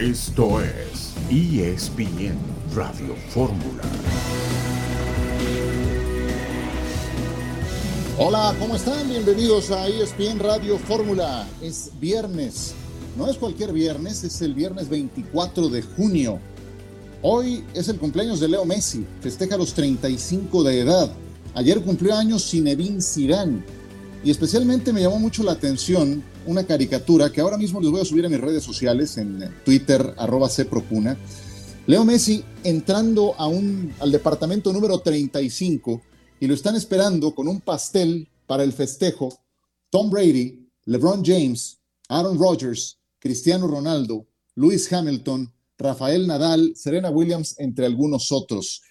Esto es ESPN Radio Fórmula. Hola, ¿cómo están? Bienvenidos a ESPN Radio Fórmula. Es viernes. No es cualquier viernes, es el viernes 24 de junio. Hoy es el cumpleaños de Leo Messi, festeja los 35 de edad. Ayer cumplió años Zinedine Zidane. Y especialmente me llamó mucho la atención una caricatura que ahora mismo les voy a subir a mis redes sociales, en Twitter, arroba cprocuna. Leo Messi entrando a un, al departamento número 35 y lo están esperando con un pastel para el festejo. Tom Brady, LeBron James, Aaron Rodgers, Cristiano Ronaldo, Lewis Hamilton, Rafael Nadal, Serena Williams, entre algunos otros.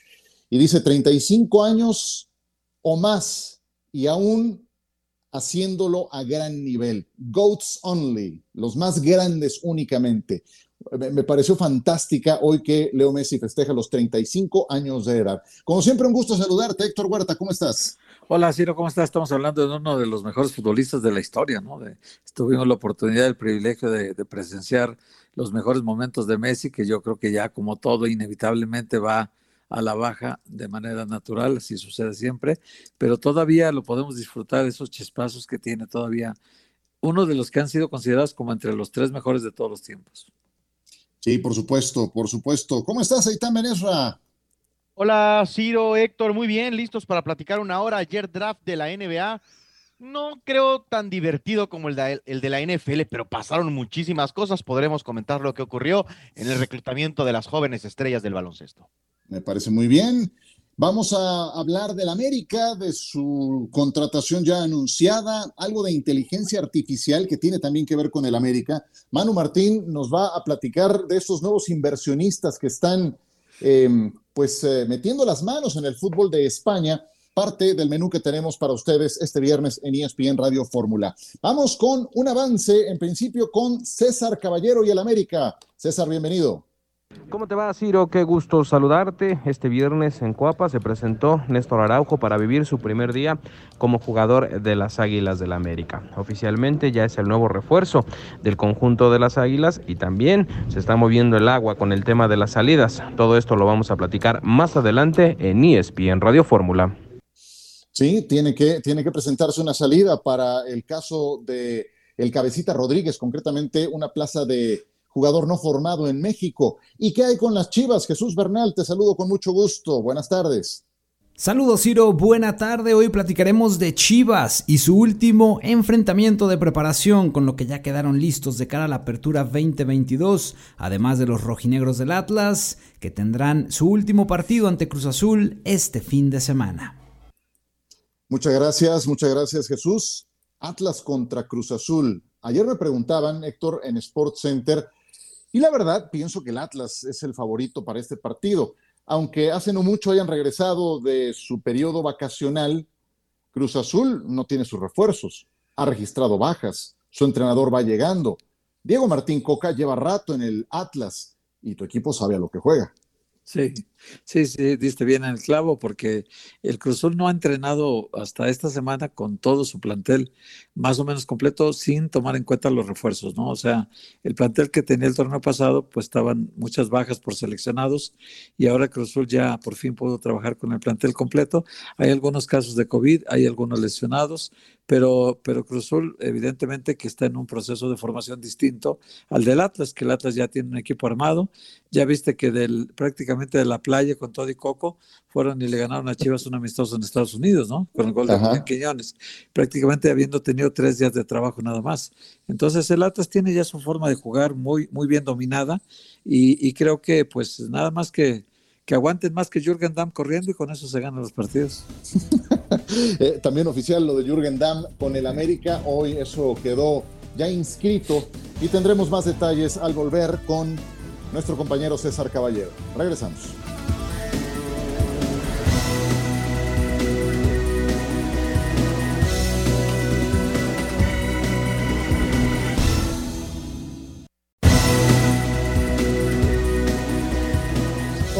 Y dice 35 años o más y aún haciéndolo a gran nivel. Goats only, los más grandes únicamente. Me pareció fantástica hoy que Leo Messi festeja los 35 años de edad. Como siempre, un gusto saludarte, Héctor Huerta, ¿cómo estás? Hola, Ciro, ¿cómo estás? Estamos hablando de uno de los mejores futbolistas de la historia, ¿no? tuvimos la oportunidad, el privilegio de, de, presenciar los mejores momentos de Messi, que yo creo que ya como todo inevitablemente va la baja de manera natural, así sucede siempre, pero todavía lo podemos disfrutar, esos chispazos que tiene todavía uno de los que han sido considerados como entre los tres mejores de todos los tiempos. Sí, por supuesto, por supuesto. ¿Cómo estás, Aitán Benesra? Hola, Ciro, Héctor, muy bien, listos para platicar una hora. Ayer draft de la NBA. No creo tan divertido como el de, el de la NFL, pero pasaron muchísimas cosas. Podremos comentar lo que ocurrió en el reclutamiento de las jóvenes estrellas del baloncesto. Me parece muy bien. Vamos a hablar del América, de su contratación ya anunciada, algo de inteligencia artificial que tiene también que ver con el América. Manu Martín nos va a platicar de estos nuevos inversionistas que están em, pues eh, metiendo las manos en el fútbol de España, parte del menú que tenemos para ustedes este viernes en ESPN Radio Fórmula. Vamos con un avance, en principio con César Caballero y el América. César, bienvenido. ¿Cómo te va, Ciro? Qué gusto saludarte. Este viernes en Coapa se presentó Néstor Araujo para vivir su primer día como jugador de las Águilas del la América. Oficialmente ya es el nuevo refuerzo del conjunto de las Águilas y también se está moviendo el agua con el tema de las salidas. Todo esto lo vamos a platicar más adelante en ESPN Radio Fórmula. Sí, tiene que, tiene que presentarse una salida para el caso de el Cabecita Rodríguez, concretamente una plaza de jugador no formado en México. ¿Y qué hay con las Chivas? Jesús Bernal, te saludo con mucho gusto. Buenas tardes. Saludos Ciro, buena tarde. Hoy platicaremos de Chivas y su último enfrentamiento de preparación con lo que ya quedaron listos de cara a la apertura 2022, además de los rojinegros del Atlas, que tendrán su último partido ante Cruz Azul este fin de semana. Muchas gracias, muchas gracias Jesús. Atlas contra Cruz Azul. Ayer me preguntaban, Héctor, en Sports Center, y la verdad, pienso que el Atlas es el favorito para este partido. Aunque hace no mucho hayan regresado de su periodo vacacional, Cruz Azul no tiene sus refuerzos, ha registrado bajas, su entrenador va llegando. Diego Martín Coca lleva rato en el Atlas y tu equipo sabe a lo que juega. Sí, sí, sí, diste bien en el clavo porque el Cruzul no ha entrenado hasta esta semana con todo su plantel más o menos completo sin tomar en cuenta los refuerzos, ¿no? O sea, el plantel que tenía el torneo pasado, pues estaban muchas bajas por seleccionados y ahora Cruzul ya por fin pudo trabajar con el plantel completo. Hay algunos casos de COVID, hay algunos lesionados, pero, pero Cruzul evidentemente que está en un proceso de formación distinto al del Atlas, que el Atlas ya tiene un equipo armado, ya viste que del prácticamente de la playa con todo y Coco fueron y le ganaron a Chivas un amistoso en Estados Unidos, ¿no? Con el gol de Julián Quiñones, prácticamente habiendo tenido tres días de trabajo nada más. Entonces el Atlas tiene ya su forma de jugar muy, muy bien dominada y, creo que pues nada más que, que aguanten más que Jürgen Damm corriendo y con eso se ganan los partidos. Eh, también oficial lo de Jürgen Damm con el América, hoy eso quedó ya inscrito y tendremos más detalles al volver con nuestro compañero César Caballero. Regresamos.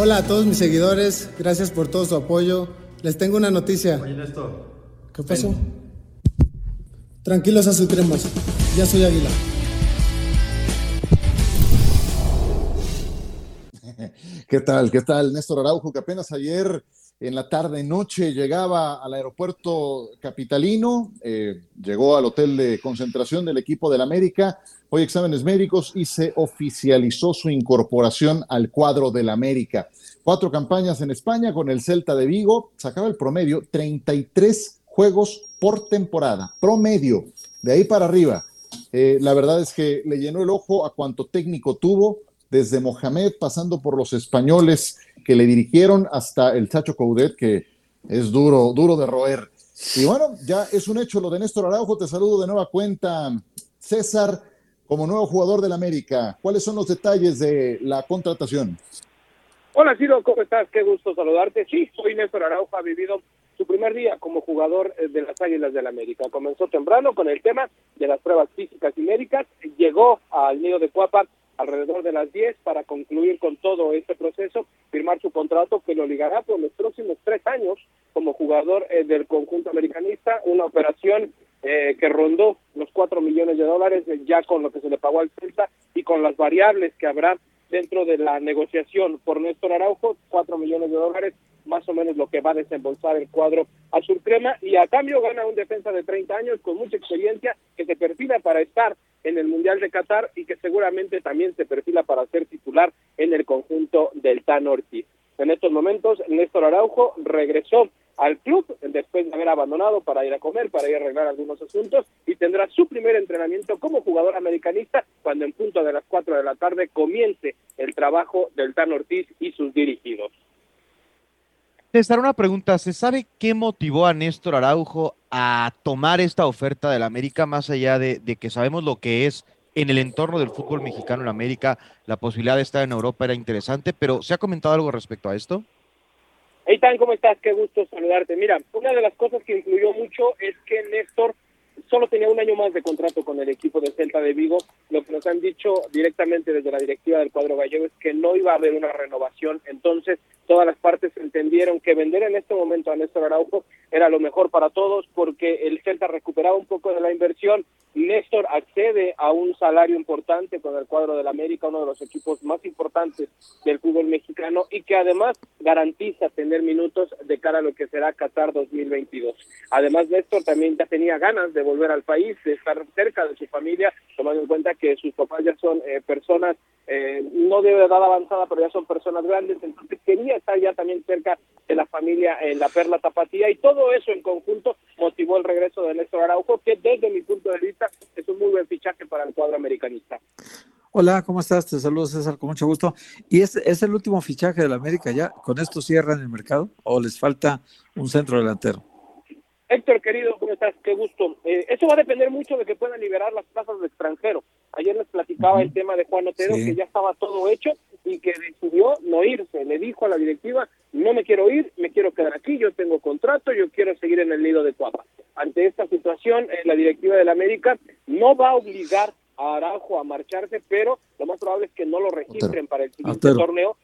Hola a todos mis seguidores, gracias por todo su apoyo. Les tengo una noticia. Oye, Néstor. ¿Qué pasó? Tranquilos a sus cremas, ya soy Águila. ¿Qué tal? ¿Qué tal? Néstor Araujo, que apenas ayer en la tarde noche llegaba al aeropuerto capitalino, eh, llegó al hotel de concentración del equipo del América, hoy exámenes médicos y se oficializó su incorporación al cuadro del América. Cuatro campañas en España con el Celta de Vigo, sacaba el promedio 33 juegos por temporada, promedio, de ahí para arriba. Eh, la verdad es que le llenó el ojo a cuanto técnico tuvo, desde Mohamed, pasando por los españoles que le dirigieron hasta el Chacho Coudet, que es duro, duro de roer. Y bueno, ya es un hecho lo de Néstor Araujo. Te saludo de nueva cuenta, César, como nuevo jugador del América. ¿Cuáles son los detalles de la contratación? Hola, Ciro, ¿cómo estás? Qué gusto saludarte. Sí, soy Néstor Araujo, ha vivido su primer día como jugador eh, de las Águilas del América. Comenzó temprano con el tema de las pruebas físicas y médicas, llegó al nido de Cuapa alrededor de las 10 para concluir con todo este proceso, firmar su contrato que lo ligará por los próximos tres años como jugador eh, del conjunto americanista, una operación eh, que rondó los 4 millones de dólares eh, ya con lo que se le pagó al Celta y con las variables que habrá dentro de la negociación. Por Néstor Araujo, 4 millones de dólares, más o menos lo que va a desembolsar el cuadro azul crema, y a cambio gana un defensa de 30 años con mucha experiencia que se perfila para estar en el Mundial de Qatar y que seguramente también se perfila para ser titular en el conjunto del Tan Ortiz. En estos momentos, Néstor Araujo regresó al club después de haber abandonado para ir a comer, para ir a arreglar algunos asuntos y tendrá su primer entrenamiento como jugador americanista cuando en punto de las 4 de la tarde comience el trabajo del Tan Ortiz y sus dirigidos. César, una pregunta. ¿Se sabe qué motivó a Néstor Araujo a tomar esta oferta del América, más allá de, que sabemos lo que es en el entorno del fútbol mexicano en América, la posibilidad de estar en Europa era interesante, pero ¿se ha comentado algo respecto a esto? Eitan, ¿cómo estás? Qué gusto saludarte. Mira, una de las cosas que influyó mucho es que Néstor solo tenía un año más de contrato con el equipo de Celta de Vigo. Lo que nos han dicho directamente desde la directiva del cuadro gallego es que no iba a haber una renovación. Entonces, todas las partes entendieron que vender en este momento a Néstor Araujo era lo mejor para todos porque el Celta recuperaba un poco de la inversión. Néstor accede a un salario importante con el cuadro del América, uno de los equipos más importantes del fútbol mexicano y que además garantiza tener minutos de cara a lo que será Qatar 2022. Además, Néstor también ya tenía ganas de volver al país, de estar cerca de su familia, tomando en cuenta que sus papás ya son eh, personas eh, no de edad avanzada, pero ya son personas grandes, entonces quería estar ya también cerca de la familia en la Perla Tapatía y todo eso en conjunto motivó el regreso de Néstor Araujo, que desde mi punto de vista es un muy buen fichaje para el cuadro americanista. Hola, ¿cómo estás? Te saludo César, con mucho gusto. ¿Y es, es el último fichaje de la América ya? ¿Con esto cierran el mercado o les falta un centro delantero? Héctor, querido, ¿cómo estás? Qué gusto. Eh, eso va a depender mucho de que puedan liberar las plazas de extranjero. Ayer les platicaba el tema de Juan Otero, que ya estaba todo hecho y que decidió no irse. Le dijo a la directiva, no me quiero ir, me quiero quedar aquí, yo tengo contrato, yo quiero seguir en el nido de Cuapa. Ante esta situación, eh, la directiva del América no va a obligar a Araujo a marcharse, pero lo más probable es que no lo registren para el siguiente torneo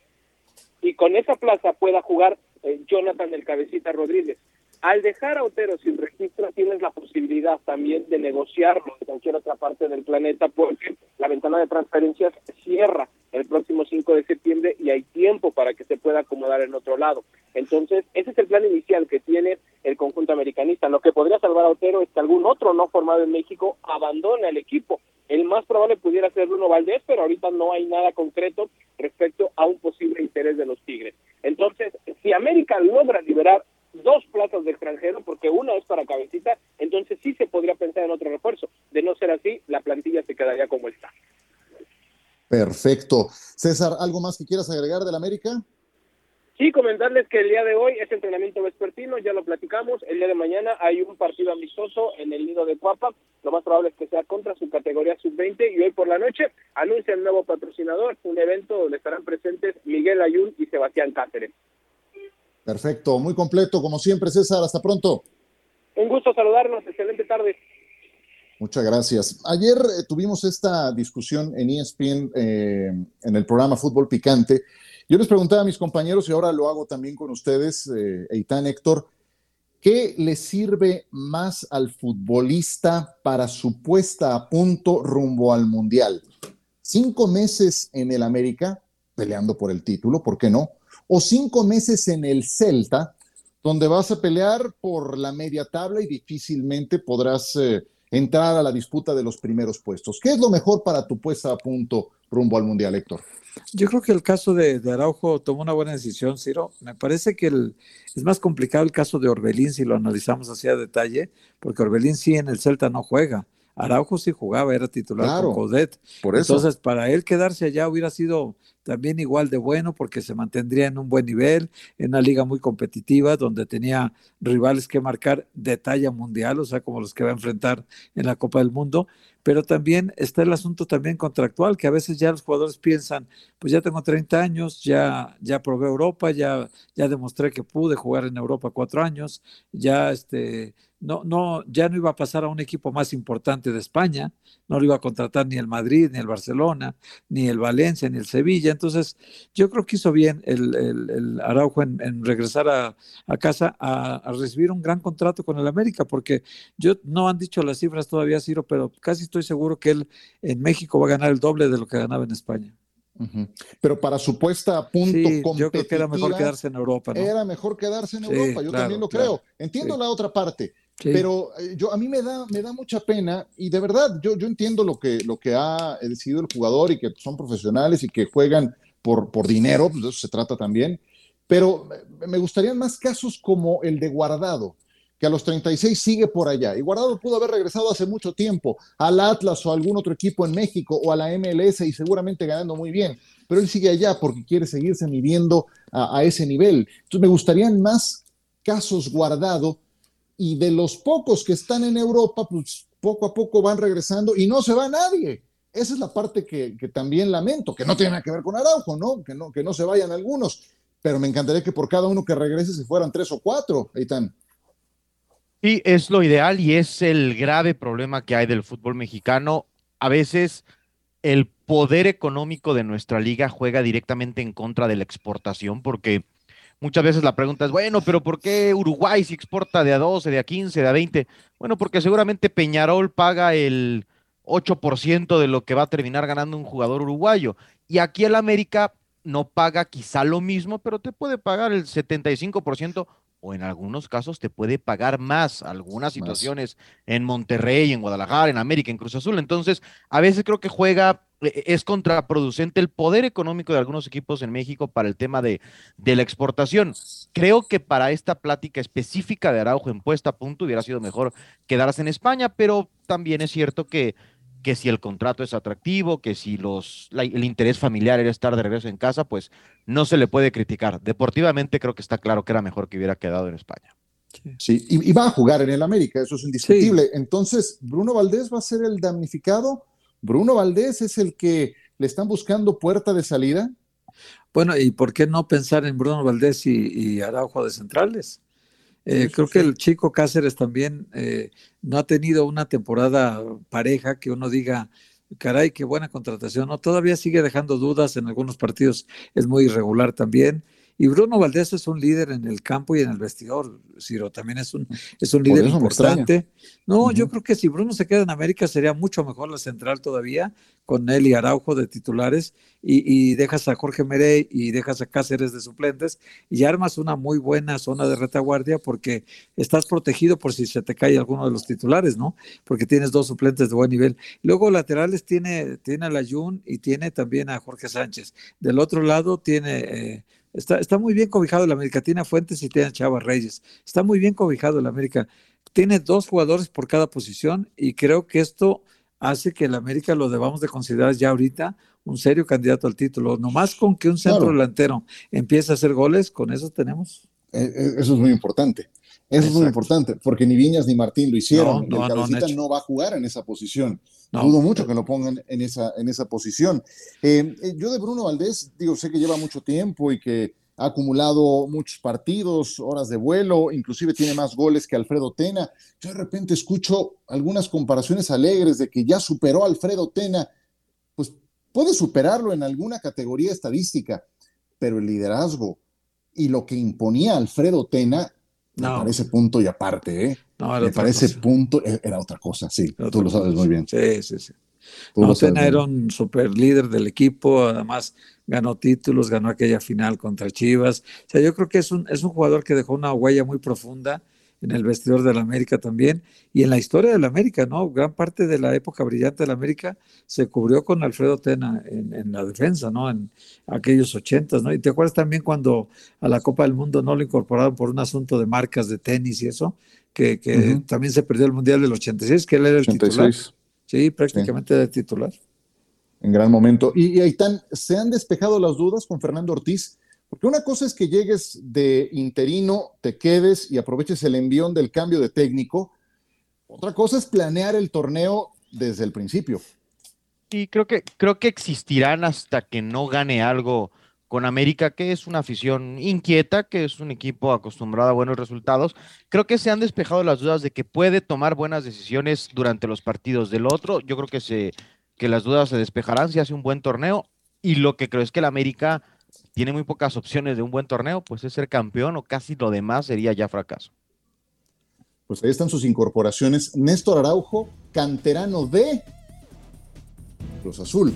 y con esa plaza pueda jugar eh, Jonathan el Cabecita Rodríguez. Al dejar a Otero sin registro, tienes la posibilidad también de negociarlo en cualquier otra parte del planeta, porque la ventana de transferencias cierra el próximo 5 de septiembre y hay tiempo para que se pueda acomodar en otro lado. Entonces, ese es el plan inicial que tiene el conjunto americanista. Lo que podría salvar a Otero es que algún otro no formado en México abandone el equipo. El más probable pudiera ser Bruno Valdés, pero ahorita no hay nada concreto respecto a un posible interés de los Tigres. Entonces, si América logra liberar dos plazas de extranjero, porque una es para cabecita, entonces sí se podría pensar en otro refuerzo. De no ser así, la plantilla se quedaría como está. Perfecto. César, ¿algo más que quieras agregar del América? Sí, comentarles que el día de hoy es entrenamiento vespertino, ya lo platicamos. El día de mañana hay un partido amistoso en el nido de Cuapa. Lo más probable es que sea contra su categoría sub-20. Y hoy por la noche anuncia el nuevo patrocinador, un evento donde estarán presentes Miguel Ayun y Sebastián Cáceres. Perfecto, muy completo, como siempre, César. Hasta pronto. Un gusto saludarnos, excelente tarde. Muchas gracias. Ayer eh, tuvimos esta discusión en ESPN, eh, en el programa Fútbol Picante. Yo les preguntaba a mis compañeros, y ahora lo hago también con ustedes, eh, Eitan Héctor, ¿qué le sirve más al futbolista para su puesta a punto rumbo al Mundial? ¿Cinco meses en el América peleando por el título, ¿por qué no? O cinco meses en el Celta, donde vas a pelear por la media tabla y difícilmente podrás eh, entrar a la disputa de los primeros puestos. ¿Qué es lo mejor para tu puesta a punto rumbo al Mundial, Héctor? Yo creo que el caso de, Araujo tomó una buena decisión, Ciro. Me parece que el, es más complicado el caso de Orbelín si lo analizamos así a detalle, porque Orbelín sí en el Celta no juega. Araujo sí jugaba, era titular con Codet. Por eso. Entonces, para él quedarse allá hubiera sido también igual de bueno porque se mantendría en un buen nivel, en una liga muy competitiva donde tenía rivales que marcar de talla mundial, o sea, como los que va a enfrentar en la Copa del Mundo, pero también está el asunto también contractual, que a veces ya los jugadores piensan, pues ya tengo 30 años, ya, ya probé Europa, ya, ya demostré que pude jugar en Europa cuatro años, ya este, no, no, ya no iba a pasar a un equipo más importante de España, no lo iba a contratar ni el Madrid, ni el Barcelona, ni el Valencia, ni el Sevilla. Entonces, yo creo que hizo bien el, Araujo en, regresar a, casa a, recibir un gran contrato con el América, porque yo no han dicho las cifras todavía, Ciro, pero casi estoy seguro que él en México va a ganar el doble de lo que ganaba en España. Pero para su puesta a punto sí, yo creo que era mejor quedarse en Europa. ¿no? Era mejor quedarse en Europa, yo también lo creo. Entiendo la otra parte pero eh, yo, a mí me da, me da mucha pena y de verdad yo, yo entiendo lo que, lo que ha decidido el jugador y que son profesionales y que juegan por, por dinero, pues de eso se trata también, pero me gustarían más casos como el de Guardado, que a los 36 sigue por allá. Y Guardado pudo haber regresado hace mucho tiempo al Atlas o a algún otro equipo en México o a la MLS y seguramente ganando muy bien, pero él sigue allá porque quiere seguirse midiendo a, ese nivel. Entonces me gustarían más casos Guardado y de los pocos que están en Europa, pues poco a poco van regresando y no se va nadie. Esa es la parte que, también lamento, que no tiene nada que ver con Araujo, ¿no? Que, ¿no? que no se vayan algunos, pero me encantaría que por cada uno que regrese se fueran tres o cuatro, Eitan. Sí, es lo ideal y es el grave problema que hay del fútbol mexicano. A veces el poder económico de nuestra liga juega directamente en contra de la exportación porque Muchas veces la pregunta es, bueno, pero ¿por qué Uruguay si exporta de a 12, de a 15, de a 20? Bueno, porque seguramente Peñarol paga el 8% de lo que va a terminar ganando un jugador uruguayo. Y aquí el América no paga quizá lo mismo, pero te puede pagar el 75% o en algunos casos te puede pagar más. Algunas situaciones en Monterrey, en Guadalajara, en América, en Cruz Azul. Entonces, a veces creo que juega es contraproducente el poder económico de algunos equipos en México para el tema de, de, la exportación. Creo que para esta plática específica de Araujo en puesta a punto hubiera sido mejor quedarse en España, pero también es cierto que, que si el contrato es atractivo, que si los, el interés familiar era estar de regreso en casa, pues no se le puede criticar. Deportivamente creo que está claro que era mejor que hubiera quedado en España. Sí, y, va a jugar en el América, eso es indiscutible. Entonces, ¿Bruno Valdés va a ser el damnificado? Bruno Valdés es el que le están buscando puerta de salida. Bueno, ¿y por qué no pensar en Bruno Valdés y, Araujo de centrales? Eh, creo que el chico Cáceres también eh, no ha tenido una temporada pareja que uno diga, caray, qué buena contratación. No, todavía sigue dejando dudas en algunos partidos, es muy irregular también. Y Bruno Valdés es un líder en el campo y en el vestidor, Ciro, también es un, es un líder importante. No, yo creo que si Bruno se queda en América sería mucho mejor la central todavía, con él y Araujo de titulares, y, dejas a Jorge Merey y dejas a Cáceres de suplentes, y armas una muy buena zona de retaguardia porque estás protegido por si se te cae alguno de los titulares, ¿no? Porque tienes dos suplentes de buen nivel. Luego laterales tiene, tiene a la Jun y tiene también a Jorge Sánchez. Del otro lado tiene... Eh, Está, muy bien cobijado el América. Tiene a Fuentes y tiene a Chava Reyes. Está muy bien cobijado el América. Tiene dos jugadores por cada posición y creo que esto hace que el América lo debamos de considerar ya ahorita un serio candidato al título. Nomás con que un centro delantero empiece a hacer goles, con eso tenemos. E, e, eso es muy importante. Eso es muy importante, porque ni Viñas ni Martín lo hicieron. No, el cabecita no, va a jugar en esa posición. Dudo mucho que lo pongan en esa, en esa posición. Eh, eh, yo de Bruno Valdés, digo, sé que lleva mucho tiempo y que ha acumulado muchos partidos, horas de vuelo, inclusive tiene más goles que Alfredo Tena. Yo de repente escucho algunas comparaciones alegres de que ya superó a Alfredo Tena. Pues puede superarlo en alguna categoría estadística, pero el liderazgo y lo que imponía Alfredo Tena no. para ese punto y aparte, ¿eh? No, me parece punto e, era otra cosa, sí, tú lo sabes muy bien. Sí, sí, sí. No, Tena era un super líder del equipo, además ganó títulos, ganó aquella final contra Chivas. O sea, yo creo que es un, es un jugador que dejó una huella muy profunda en el vestidor de la América también y en la historia de la América, ¿no? Gran parte de la época brillante de la América se cubrió con Alfredo Tena en, la defensa, ¿no? En aquellos ochentas, ¿no? Y te acuerdas también cuando a la Copa del Mundo no lo incorporaron por un asunto de marcas de tenis y eso, que, también se perdió el Mundial del 86, que él era el titular. Sí, prácticamente de titular. En gran momento. Y, y ahí están, se han despejado las dudas con Fernando Ortiz porque una cosa es que llegues de interino, te quedes y aproveches el envión del cambio de técnico. Otra cosa es planear el torneo desde el principio. Y creo que, creo que existirán hasta que no gane algo con América, que es una afición inquieta, que es un equipo acostumbrado a buenos resultados. Creo que se han despejado las dudas de que puede tomar buenas decisiones durante los partidos del otro. Yo creo que, se, que las dudas se despejarán si hace un buen torneo. Y lo que creo es que el América tiene muy pocas opciones de un buen torneo, pues es ser campeón o casi lo demás sería ya fracaso. Pues ahí están sus incorporaciones. Néstor Araujo, canterano de Cruz Azul.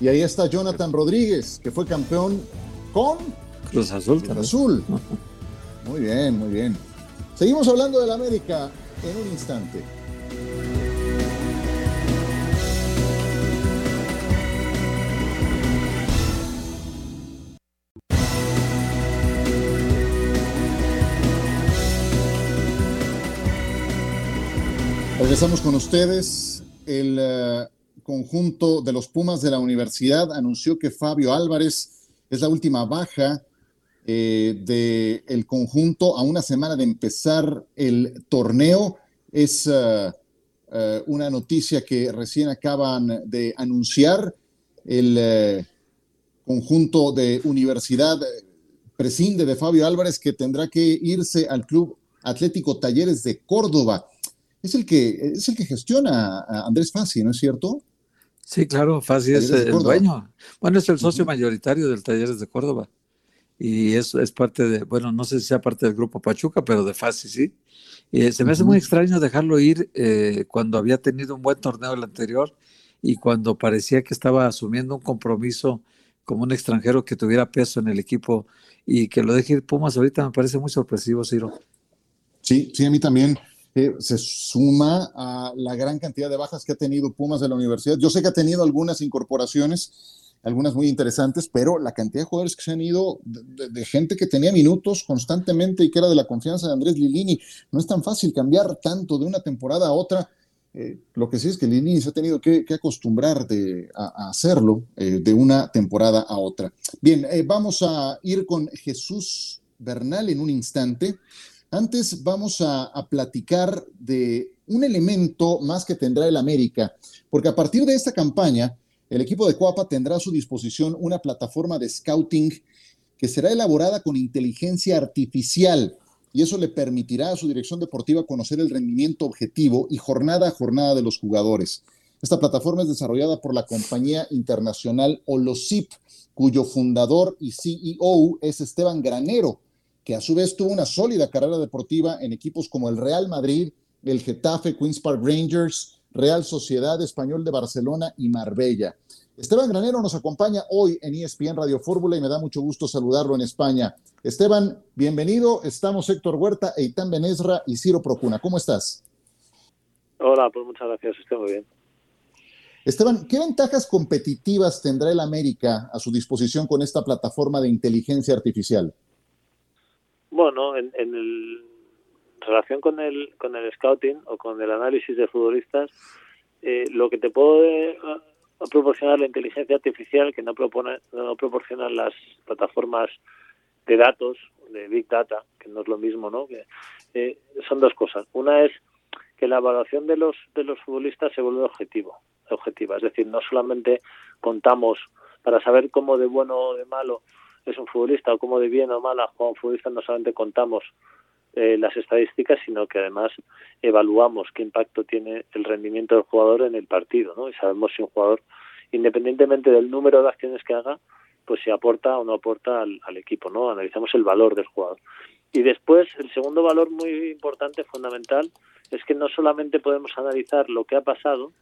Y ahí está Jonathan Rodríguez, que fue campeón con Cruz Azul. Cruz Azul. Muy bien, muy bien. Seguimos hablando del América en un instante. Regresamos con ustedes. El eh, conjunto de los Pumas de la universidad anunció que Fabio Álvarez es la última baja eh, del conjunto a una semana de empezar el torneo. Es eh, una noticia que recién acaban de anunciar. El conjunto de universidad prescinde de Fabio Álvarez que tendrá que irse al Club Atlético Talleres de Córdoba es el que, es el que gestiona a Andrés Fassi, ¿no es cierto? Sí, claro, Fassi es el dueño. Bueno, es el socio mayoritario del Talleres de Córdoba. Y eso es parte de, bueno, no sé si sea parte del grupo Pachuca, pero de Fassi sí. Y se me hace muy extraño dejarlo ir eh, cuando había tenido un buen torneo el anterior y cuando parecía que estaba asumiendo un compromiso como un extranjero que tuviera peso en el equipo y que lo deje ir Pumas ahorita me parece muy sorpresivo, Ciro. Sí, sí, a mí también se suma a la gran cantidad de bajas que ha tenido Pumas de la universidad. Yo sé que ha tenido algunas incorporaciones, algunas muy interesantes, pero la cantidad de jugadores que se han ido, de, gente que tenía minutos constantemente y que era de la confianza de Andrés Lilini, no es tan fácil cambiar tanto de una temporada a otra. Eh, lo que sí es que Lilini se ha tenido que, acostumbrar a, hacerlo eh, de una temporada a otra. Bien, eh, vamos a ir con Jesús Bernal en un instante. Antes vamos a, platicar de un elemento más que tendrá el América, porque a partir de esta campaña, el equipo de Coapa tendrá a su disposición una plataforma de scouting que será elaborada con inteligencia artificial y eso le permitirá a su dirección deportiva conocer el rendimiento objetivo y jornada a jornada de los jugadores. Esta plataforma es desarrollada por la compañía internacional Olosip, cuyo fundador y CEO es Esteban Granero, que a su vez tuvo una sólida carrera deportiva en equipos como el Real Madrid, el Getafe, Queens Park Rangers, Real Sociedad Español de Barcelona y Marbella. Esteban Granero nos acompaña hoy en ESPN Radio Fórmula y me da mucho gusto saludarlo en España. Esteban, bienvenido. Estamos Héctor Huerta, Eitan Benesra y Ciro Procuna. ¿Cómo estás? Hola, pues muchas gracias. Estoy muy bien. Esteban, ¿qué ventajas competitivas tendrá el América a su disposición con esta plataforma de inteligencia artificial? Bueno, en, en relación con el, con el scouting o con el análisis de futbolistas, eh, lo que te puede proporcionar la inteligencia artificial que no, propone, no proporcionan las plataformas de datos, de Big Data, que no es lo mismo, ¿no? Que, eh, son dos cosas. Una es que la evaluación de los de los futbolistas se vuelve objetivo, objetiva, es decir, no solamente contamos para saber cómo de bueno o de malo es un futbolista o como de bien o mal juega un futbolista, no solamente contamos eh, las estadísticas, sino que además evaluamos qué impacto tiene el rendimiento del jugador en el partido, ¿no? Y sabemos si un jugador, independientemente del número de acciones que haga, pues si aporta o no aporta al, al equipo, ¿no? Analizamos el valor del jugador. Y después, el segundo valor muy importante, fundamental, es que no solamente podemos analizar lo que ha pasado,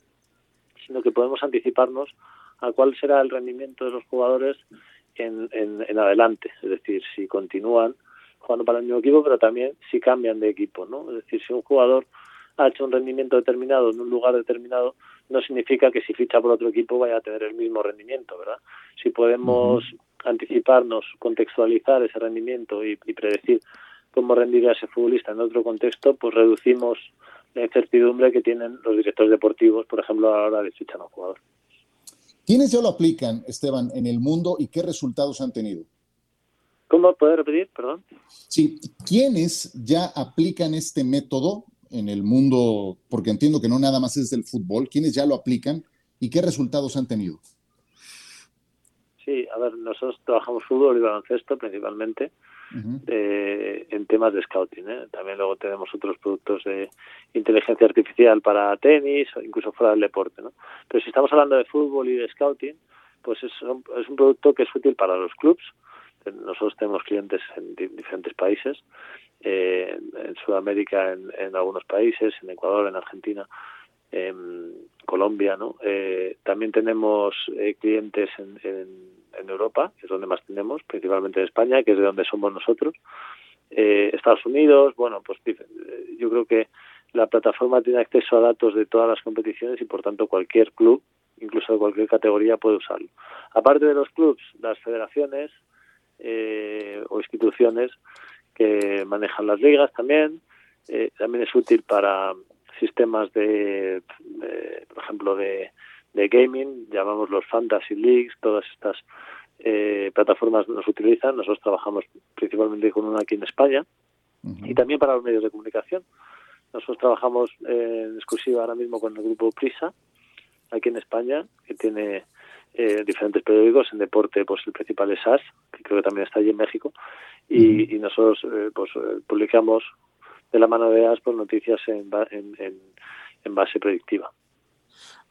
sino que podemos anticiparnos a cuál será el rendimiento de los jugadores en, en, adelante, es decir, si continúan jugando para el mismo equipo, pero también si cambian de equipo, ¿no? Es decir, si un jugador ha hecho un rendimiento determinado en un lugar determinado, no significa que si ficha por otro equipo vaya a tener el mismo rendimiento, ¿verdad? Si podemos anticiparnos, contextualizar ese rendimiento y, predecir cómo rendirá ese futbolista en otro contexto, pues reducimos la incertidumbre que tienen los directores deportivos, por ejemplo, a la hora de fichar a un jugador. ¿Quiénes ya lo aplican, Esteban, en el mundo y qué resultados han tenido? ¿Cómo puede repetir? Perdón. Sí, ¿quiénes ya aplican este método en el mundo? Porque entiendo que no nada más es del fútbol. ¿Quiénes ya lo aplican y qué resultados han tenido? Sí, a ver, nosotros trabajamos fútbol y baloncesto principalmente eh, en temas de scouting. ¿eh? También luego tenemos otros productos de inteligencia artificial para tenis o incluso fuera del deporte. ¿no? Pero si estamos hablando de fútbol y de scouting, pues es un, es un producto que es útil para los clubs. Nosotros tenemos clientes en diferentes países, eh, en Sudamérica, en, en algunos países, en Ecuador, en Argentina en Colombia, ¿no? Eh, también tenemos eh, clientes en, en, Europa, que es donde más tenemos, principalmente en España, que es de donde somos nosotros. Eh, Estados Unidos, bueno, pues yo creo que la plataforma tiene acceso a datos de todas las competiciones y por tanto cualquier club, incluso de cualquier categoría, puede usarlo. Aparte de los clubs, las federaciones o instituciones que manejan las ligas también, también es útil para sistemas de, por ejemplo, de, de, gaming, llamamos los fantasy leagues, todas estas eh, plataformas nos utilizan. Nosotros trabajamos principalmente con una aquí en España y también para los medios de comunicación. Nosotros trabajamos en exclusiva ahora mismo con el grupo Prisa, aquí en España, que tiene eh, diferentes periódicos en deporte, pues el principal es SAS, que creo que también está allí en México, y, y nosotros eh, pues eh, publicamos de la mano de ASPO noticias en, en, en, base predictiva.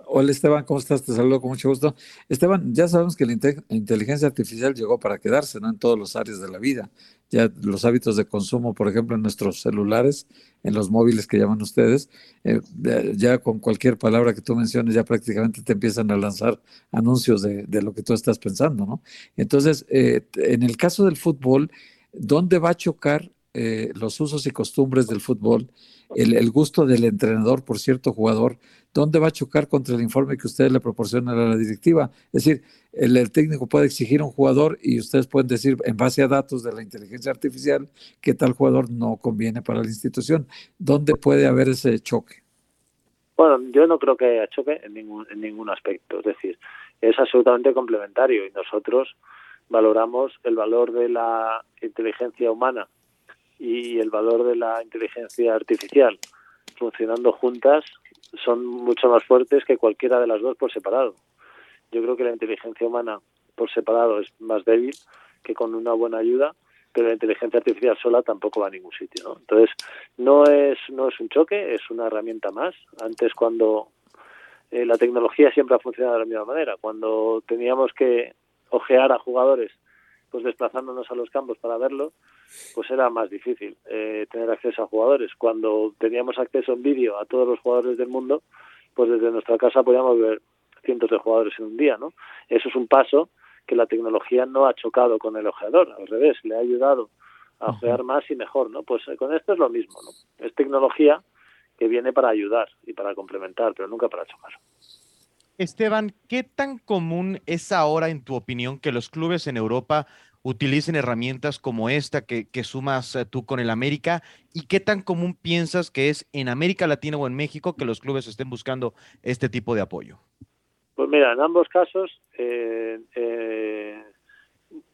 Hola Esteban, ¿cómo estás? Te saludo con mucho gusto. Esteban, ya sabemos que la inteligencia artificial llegó para quedarse, ¿no? En todas las áreas de la vida. Ya los hábitos de consumo, por ejemplo, en nuestros celulares, en los móviles que llaman ustedes, eh, ya con cualquier palabra que tú menciones, ya prácticamente te empiezan a lanzar anuncios de, de lo que tú estás pensando, ¿no? Entonces, eh, en el caso del fútbol, ¿dónde va a chocar eh, los usos y costumbres del fútbol, el, gusto del entrenador por cierto jugador, ¿dónde va a chocar contra el informe que ustedes le proporcionan a la directiva? Es decir, el, técnico puede exigir a un jugador y ustedes pueden decir, en base a datos de la inteligencia artificial, que tal jugador no conviene para la institución. ¿Dónde puede haber ese choque? Bueno, yo no creo que haya choque en ningún, en ningún aspecto. Es decir, es absolutamente complementario y nosotros valoramos el valor de la inteligencia humana y el valor de la inteligencia artificial funcionando juntas son mucho más fuertes que cualquiera de las dos por separado. Yo creo que la inteligencia humana por separado es más débil que con una buena ayuda, pero la inteligencia artificial sola tampoco va a ningún sitio. Entonces, no es, no es un choque, es una herramienta más. Antes, cuando eh, la tecnología siempre ha funcionado de la misma manera, cuando teníamos que ojear a jugadores pues desplazándonos a los campos para verlo, pues era más difícil eh, tener acceso a jugadores. Cuando teníamos acceso en vídeo a todos los jugadores del mundo, pues desde nuestra casa podíamos ver cientos de jugadores en un día, ¿no? Eso es un paso que la tecnología no ha chocado con el ojeador, al revés, le ha ayudado a ojear más y mejor, ¿no? Pues eh, con esto es lo mismo, ¿no? Es tecnología que viene para ayudar y para complementar, pero nunca para chocar. Esteban, ¿qué tan común es ahora, en tu opinión, que los clubes en Europa utilicen herramientas como esta que, sumas eh, tú con el América? ¿Y qué tan común piensas que es en América Latina o en México que los clubes estén buscando este tipo de apoyo? Pues mira, en ambos casos, eh, eh,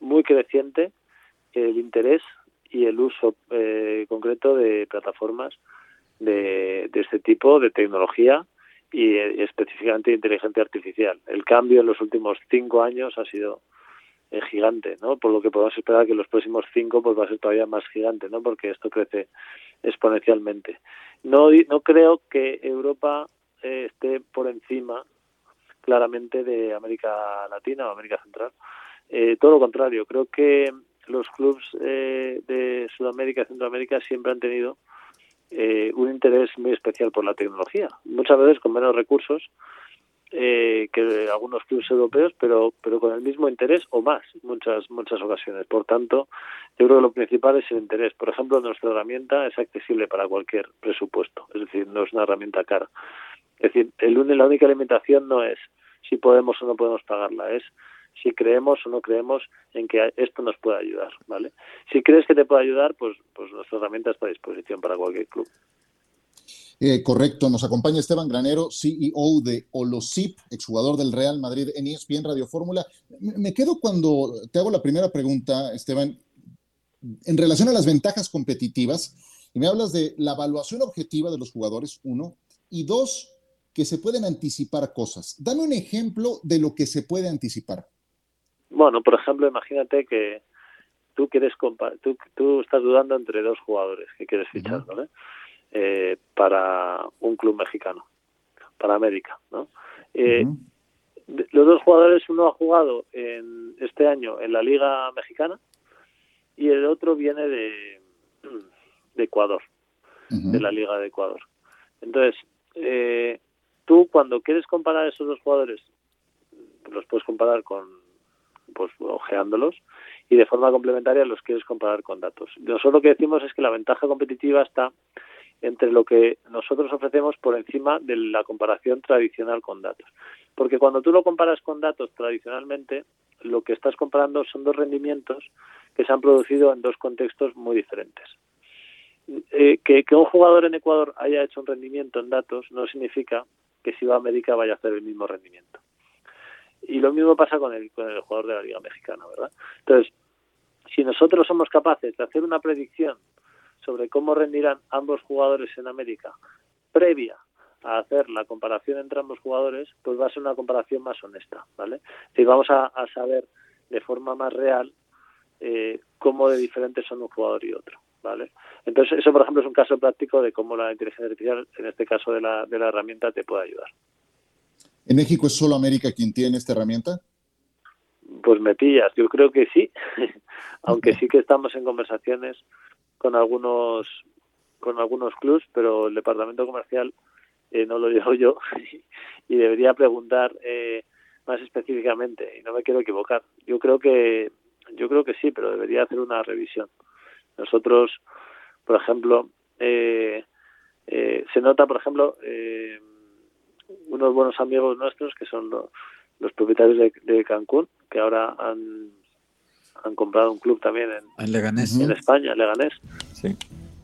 muy creciente el interés y el uso concreto de plataformas de este tipo de tecnología y eh, específicamente inteligencia artificial. El cambio en los últimos cinco años ha sido eh, gigante, ¿no? Por lo que podemos esperar que en los próximos cinco pues va a ser todavía más gigante, ¿no? Porque esto crece exponencialmente. No, no creo que Europa eh, esté por encima claramente de América Latina o América Central. todo lo contrario, creo que los clubes de Sudamérica y Centroamérica siempre han tenido eh, un interés muy especial por la tecnología. Muchas veces con menos recursos, eh, que algunos clubes europeos, pero, pero con el mismo interés o más, muchas, muchas ocasiones. Por tanto, yo creo que lo principal es el interés. Por ejemplo, nuestra herramienta es accesible para cualquier presupuesto, es decir, no es una herramienta cara. Es decir, el, la única limitación no es si podemos o no podemos pagarla, es si creemos o no creemos en que esto nos puede ayudar, ¿vale? Si crees que te puede ayudar, pues, pues nuestra herramienta está a disposición para cualquier club. Eh, correcto, nos acompaña Esteban Granero, CEO de Olosip, exjugador del Real Madrid en ESPN Radio Fórmula. Me quedo cuando te hago la primera pregunta, Esteban, en relación a las ventajas competitivas, y me hablas de la evaluación objetiva de los jugadores, uno, y dos, que se pueden anticipar cosas. Dame un ejemplo de lo que se puede anticipar. Bueno, por ejemplo, imagínate que tú quieres tú, tú estás dudando entre dos jugadores que quieres fichar, ¿no? Eh, para un club mexicano, para América. ¿no? Eh, los dos jugadores, uno ha jugado en este año en la Liga Mexicana y el otro viene de, de Ecuador, de la Liga de Ecuador. Entonces, eh, tú cuando quieres comparar esos dos jugadores, los puedes comparar con, pues, ojeándolos, y de forma complementaria los quieres comparar con datos. Nosotros lo que decimos es que la ventaja competitiva está entre lo que nosotros ofrecemos por encima de la comparación tradicional con datos. Porque cuando tú lo comparas con datos tradicionalmente, lo que estás comparando son dos rendimientos que se han producido en dos contextos muy diferentes. Eh, que, un jugador en Ecuador haya hecho un rendimiento en datos no significa que si va a América vaya a hacer el mismo rendimiento. Y lo mismo pasa con el, con el jugador de la Liga Mexicana, ¿verdad? Entonces, si nosotros somos capaces de hacer una predicción sobre cómo rendirán ambos jugadores en América previa a hacer la comparación entre ambos jugadores, pues va a ser una comparación más honesta, ¿vale? Si vamos a, saber de forma más real eh, cómo de diferentes son un jugador y otro, ¿vale? Entonces, eso, por ejemplo, es un caso práctico de cómo la inteligencia artificial, en este caso de la, de la herramienta, te puede ayudar. ¿En México es solo América quien tiene esta herramienta? Pues me pillas, yo creo que sí, aunque sí que estamos en conversaciones con algunos con algunos clubs, pero el departamento comercial eh, no lo llevo yo y debería preguntar eh, más específicamente y no me quiero equivocar. Yo creo que yo creo que sí, pero debería hacer una revisión. Nosotros, por ejemplo, eh, se nota, por ejemplo, unos buenos amigos nuestros que son los propietarios de, de Cancún, que ahora han han comprado un club también en, en Leganés. En España, Leganés. Sí.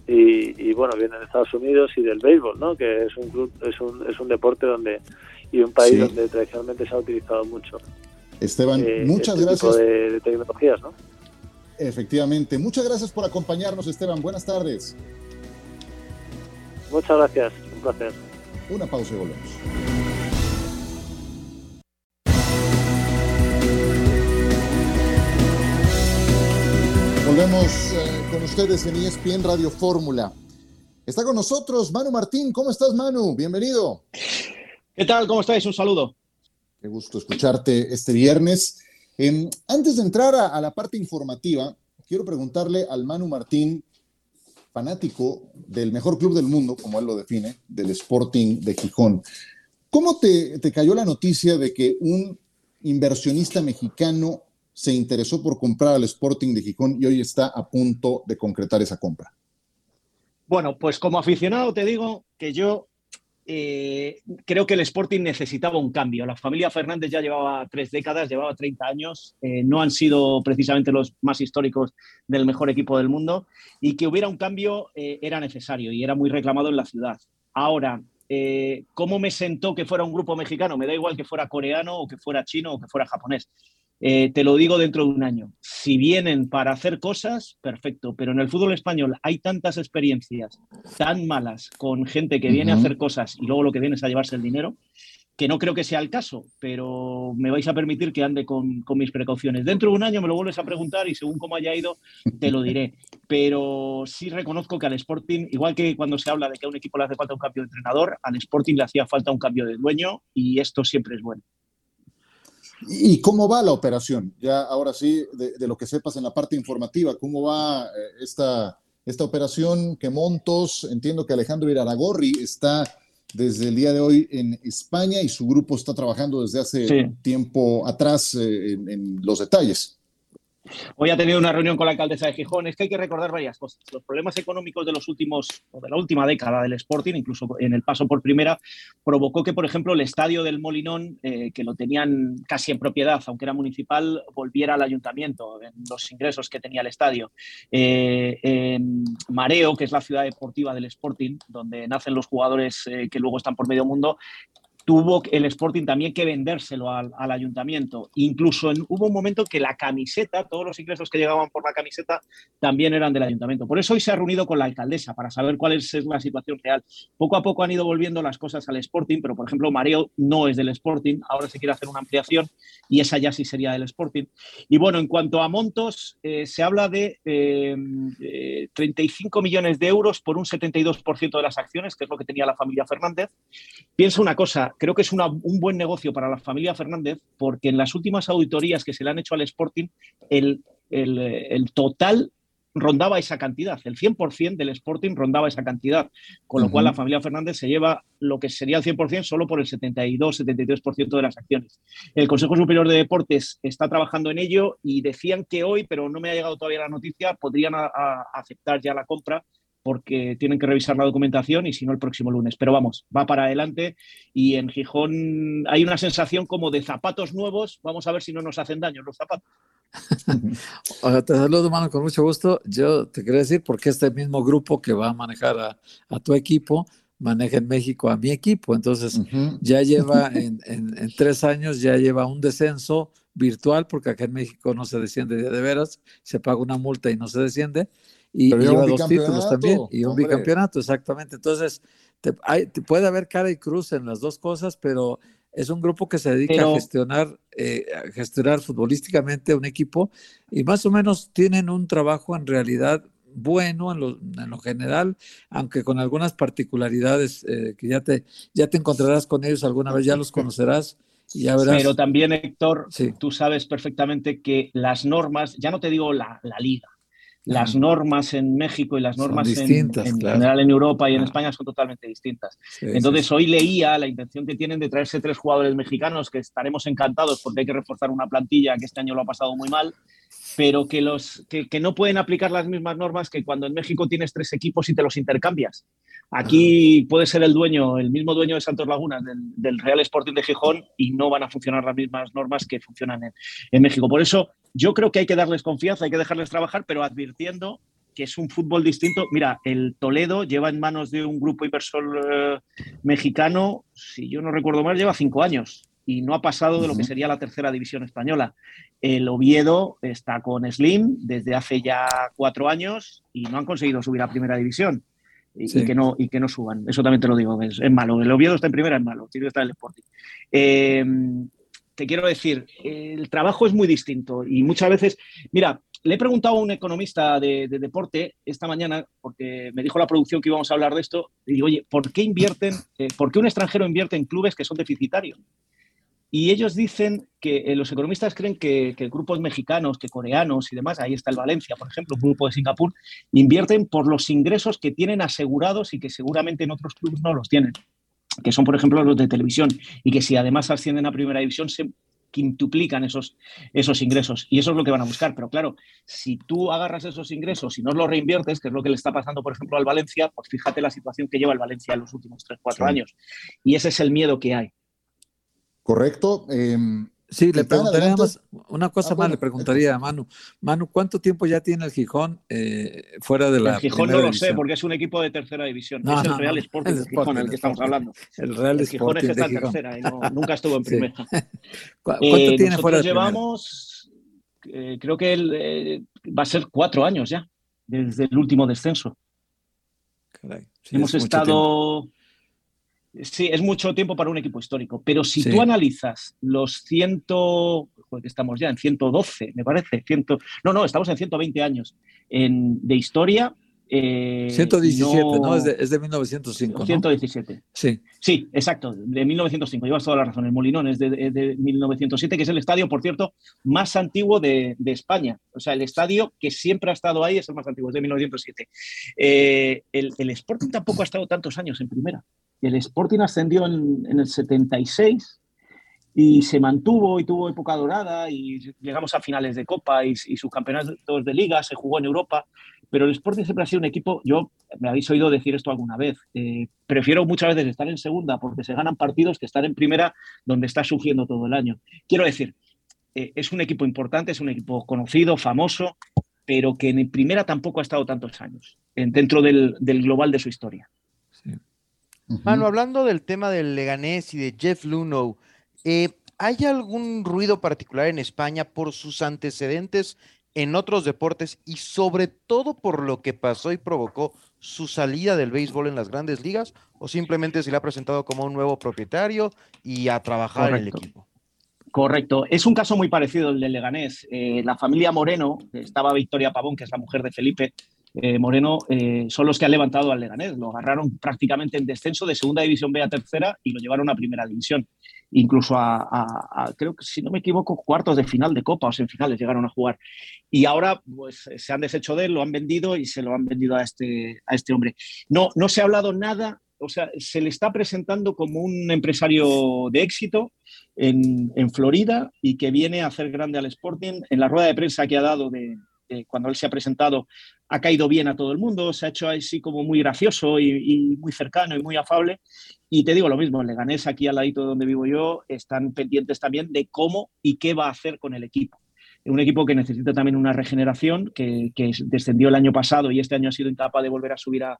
Y, bueno, vienen de Estados Unidos y del béisbol, ¿no? Que es un club, es un, es un deporte donde y un país donde tradicionalmente se ha utilizado mucho. Esteban, eh, muchas este gracias. Tipo de, de tecnologías, ¿no? Efectivamente. Muchas gracias por acompañarnos, Esteban. Buenas tardes. Muchas gracias. Un placer. Una pausa y volvemos. Volvemos eh, con ustedes en ESPN Radio Fórmula. Está con nosotros Manu Martín. ¿Cómo estás, Manu? Bienvenido. ¿Qué tal? ¿Cómo estáis? Un saludo. Qué gusto escucharte este viernes. Em, antes de entrar a, la parte informativa, quiero preguntarle al Manu Martín, fanático del mejor club del mundo, como él lo define, del Sporting de Gijón. ¿Cómo te, te cayó la noticia de que un inversionista mexicano se interesó por comprar al Sporting de Gijón y hoy está a punto de concretar esa compra? Bueno, pues como aficionado te digo que yo eh, creo que el Sporting necesitaba un cambio. La familia Fernández ya llevaba tres décadas, llevaba 30 años, eh, no han sido precisamente los más históricos del mejor equipo del mundo y que hubiera un cambio eh, era necesario y era muy reclamado en la ciudad. Ahora, ¿cómo me sentó que fuera un grupo mexicano? Me da igual que fuera coreano o que fuera chino o que fuera japonés. Eh, te lo digo dentro de un año. Si vienen para hacer cosas, perfecto, pero en el fútbol español hay tantas experiencias tan malas con gente que viene a hacer cosas y luego lo que viene es a llevarse el dinero, que no creo que sea el caso, pero me vais a permitir que ande con, mis precauciones. Dentro de un año me lo vuelves a preguntar y según cómo haya ido, te lo diré. Pero sí reconozco que al Sporting, igual que cuando se habla de que a un equipo le hace falta un cambio de entrenador, al Sporting le hacía falta un cambio de dueño y esto siempre es bueno. ¿Y cómo va la operación? Ya ahora sí, de, lo que sepas en la parte informativa, ¿cómo va eh, esta, esta operación? ¿Qué montos? Entiendo que Alejandro Iraragorri está desde el día de hoy en España y su grupo está trabajando desde hace tiempo atrás eh, en los detalles. Hoy ha tenido una reunión con la alcaldesa de Gijón. Es que hay que recordar varias cosas. Los problemas económicos de los últimos, o de la última década del Sporting, incluso en el paso por primera, provocó que, por ejemplo, el estadio del Molinón, eh, que lo tenían casi en propiedad, aunque era municipal, volviera al ayuntamiento en los ingresos que tenía el estadio. Eh, en Mareo, que es la ciudad deportiva del Sporting, donde nacen los jugadores eh, que luego están por medio mundo, tuvo el Sporting también que vendérselo al, ayuntamiento. Incluso hubo un momento que la camiseta, todos los ingresos que llegaban por la camiseta, también eran del ayuntamiento. Por eso hoy se ha reunido con la alcaldesa para saber cuál es, la situación real. Poco a poco han ido volviendo las cosas al Sporting, pero por ejemplo, Mareo no es del Sporting, ahora se quiere hacer una ampliación y esa ya sí sería del Sporting. Y bueno, en cuanto a montos, eh, se habla de 35 eh, millones de euros por un 72% de las acciones, que es lo que tenía la familia Fernández. Piensa una cosa, creo que es un buen negocio para la familia Fernández porque en las últimas auditorías que se le han hecho al Sporting, el, total rondaba esa cantidad, el 100% del Sporting rondaba esa cantidad, con lo cual la familia Fernández se lleva lo que sería el 100% solo por el 72-73% de las acciones. El Consejo Superior de Deportes está trabajando en ello y decían que hoy, pero no me ha llegado todavía la noticia, podrían aceptar ya la compra porque tienen que revisar la documentación y si no el próximo lunes. Pero vamos, va para adelante y en Gijón hay una sensación como de zapatos nuevos. Vamos a ver si no nos hacen daño los zapatos. te saludo, mano, con mucho gusto. Yo te quería decir porque este mismo grupo que va a manejar a, tu equipo maneja en México a mi equipo. Entonces, ya lleva en, tres años, ya lleva un descenso virtual, porque acá en México no se desciende de veras, se paga una multa y no se desciende y, lleva dos títulos también y un bicampeonato, exactamente. Entonces, te, puede haber cara y cruz en las dos cosas, pero es un grupo que se dedica a gestionar, eh, a gestionar futbolísticamente un equipo y más o menos tienen un trabajo en realidad bueno en lo, en lo general, aunque con algunas particularidades eh, que ya te, ya te encontrarás con ellos alguna vez, ya los conocerás. Y ya verás. Pero también, Héctor, tú sabes perfectamente que las normas, ya no te digo la, la liga, las normas en México y las normas en, general en Europa y en España son totalmente distintas. Entonces, hoy leía la intención que tienen de traerse tres jugadores mexicanos, que estaremos encantados porque hay que reforzar una plantilla que este año lo ha pasado muy mal, pero que, los, que, que no pueden aplicar las mismas normas que cuando en México tienes tres equipos y te los intercambias. Aquí puede ser el dueño, el mismo dueño de Santos Lagunas, del, Real Sporting de Gijón, y no van a funcionar las mismas normas que funcionan en, México. Por eso yo creo que hay que darles confianza, hay que dejarles trabajar, pero advirtiendo que es un fútbol distinto. Mira, el Toledo lleva en manos de un grupo inversor eh, mexicano, si yo no recuerdo mal, lleva cinco años y no ha pasado de lo que sería la tercera división española. El Oviedo está con Slim desde hace ya cuatro años y no han conseguido subir a primera división y, que no, y que no suban. Eso también te lo digo, es, malo. El Oviedo está en primera, es malo, tiene que estar el Sporting. Em, te quiero decir, el trabajo es muy distinto y muchas veces, mira, le he preguntado a un economista de, deporte esta mañana, porque me dijo la producción que íbamos a hablar de esto, y digo, oye, ¿por qué invierten, eh, por qué un extranjero invierte en clubes que son deficitarios? Y ellos dicen que eh, los economistas creen que, grupos mexicanos, que coreanos y demás, ahí está el Valencia, por ejemplo, un grupo de Singapur, invierten por los ingresos que tienen asegurados y que seguramente en otros clubes no los tienen, que son, por ejemplo, los de televisión, y que si además ascienden a primera división se quintuplican esos, esos ingresos. Y eso es lo que van a buscar. Pero claro, si tú agarras esos ingresos y no los reinviertes, que es lo que le está pasando, por ejemplo, al Valencia, pues fíjate la situación que lleva el Valencia en los últimos 3, 4 años. Y ese es el miedo que hay. Correcto. Em, sí, le preguntaría más, una cosa ah, más, le preguntaría a Manu. Manu, ¿cuánto tiempo ya tiene el Gijón eh, fuera de la. El Gijón no lo sé, porque es un equipo de tercera división. es el Real Sporting el Gijón, el que estamos hablando. El Real el Gijón es que está en tercera y nunca estuvo en primera. ¿Cuánto eh, tiene fuera de llevamos, eh, creo que va a ser cuatro años ya, desde el último descenso. Hemos estado Sí, es mucho tiempo para un equipo histórico, pero si tú analizas los ciento, que estamos ya en 112, me parece, ciento, no, no, estamos en 120 años de historia. 117, eh, ¿no? Es de, es de 1905. 117. Sí. Sí, exacto, de 1905. Llevas toda la razón. El Molinón es de, de 1907, que es el estadio, por cierto, más antiguo de, España. O sea, el estadio que siempre ha estado ahí es el más antiguo, es de 1907. Eh, el, el Sporting tampoco ha estado tantos años en primera. El Sporting ascendió en, el 76 y se mantuvo y tuvo época dorada y llegamos a finales de Copa y, sus campeonatos de liga, se jugó en Europa, pero el Sporting siempre ha sido un equipo, yo me habéis oído decir esto alguna vez, eh, prefiero muchas veces estar en segunda porque se ganan partidos que estar en primera donde está sufriendo todo el año. Quiero decir, eh, es un equipo importante, es un equipo conocido, famoso, pero que en primera tampoco ha estado tantos años dentro del, global de su historia. Mano, hablando del tema del Leganés y de Jeff Luno, eh, ¿hay algún ruido particular en España por sus antecedentes en otros deportes y sobre todo por lo que pasó y provocó su salida del béisbol en las grandes ligas o simplemente se le ha presentado como un nuevo propietario y a trabajar en el equipo? Correcto. Es un caso muy parecido al de Leganés. Eh, la familia Moreno, estaba Victoria Pavón, que es la mujer de Felipe eh, Moreno, eh, son los que han levantado al Leganés. Lo agarraron prácticamente en descenso de segunda división B a tercera y lo llevaron a primera división. Incluso a, creo que si no me equivoco, cuartos de final de Copa o semifinales llegaron a jugar. Y ahora pues, se han deshecho de él, lo han vendido y se lo han vendido a este, a este hombre. No, no se ha hablado nada o sea, se le está presentando como un empresario de éxito en, Florida y que viene a hacer grande al Sporting. En la rueda de prensa que ha dado de, cuando él se ha presentado, ha caído bien a todo el mundo, se ha hecho así como muy gracioso y, muy cercano y muy afable. Y te digo lo mismo, en Leganés, aquí al ladito de donde vivo yo, están pendientes también de cómo y qué va a hacer con el equipo un equipo que necesita también una regeneración, que, descendió el año pasado y este año ha sido incapaz de volver a subir a,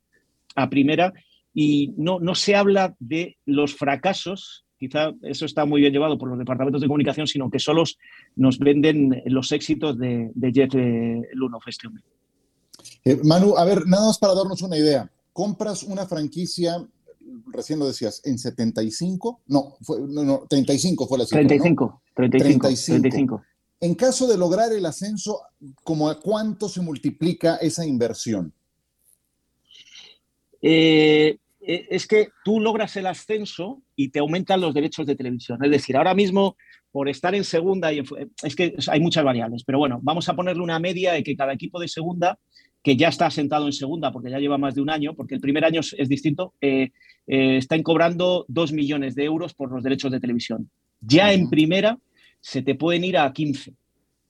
a primera y no, no se habla de los fracasos, quizá eso está muy bien llevado por los departamentos de comunicación, sino que solo nos venden los éxitos de, de Jeff eh, Lunoff, este hombre. Eh, Manu, a ver, nada más para darnos una idea. Compras una franquicia, recién lo decías, en 75, no, fue, no, no 35 fue la cifra, 35, 35, 35, 35. En caso de lograr el ascenso, ¿cómo a cuánto se multiplica esa inversión? Eh, es que tú logras el ascenso y te aumentan los derechos de televisión. Es decir, ahora mismo, por estar en segunda, y es que hay muchas variables, pero bueno, vamos a ponerle una media de que cada equipo de segunda, que ya está asentado en segunda porque ya lleva más de un año, porque el primer año es, distinto, eh, eh, están cobrando dos millones de euros por los derechos de televisión. Ya en primera se te pueden ir a 15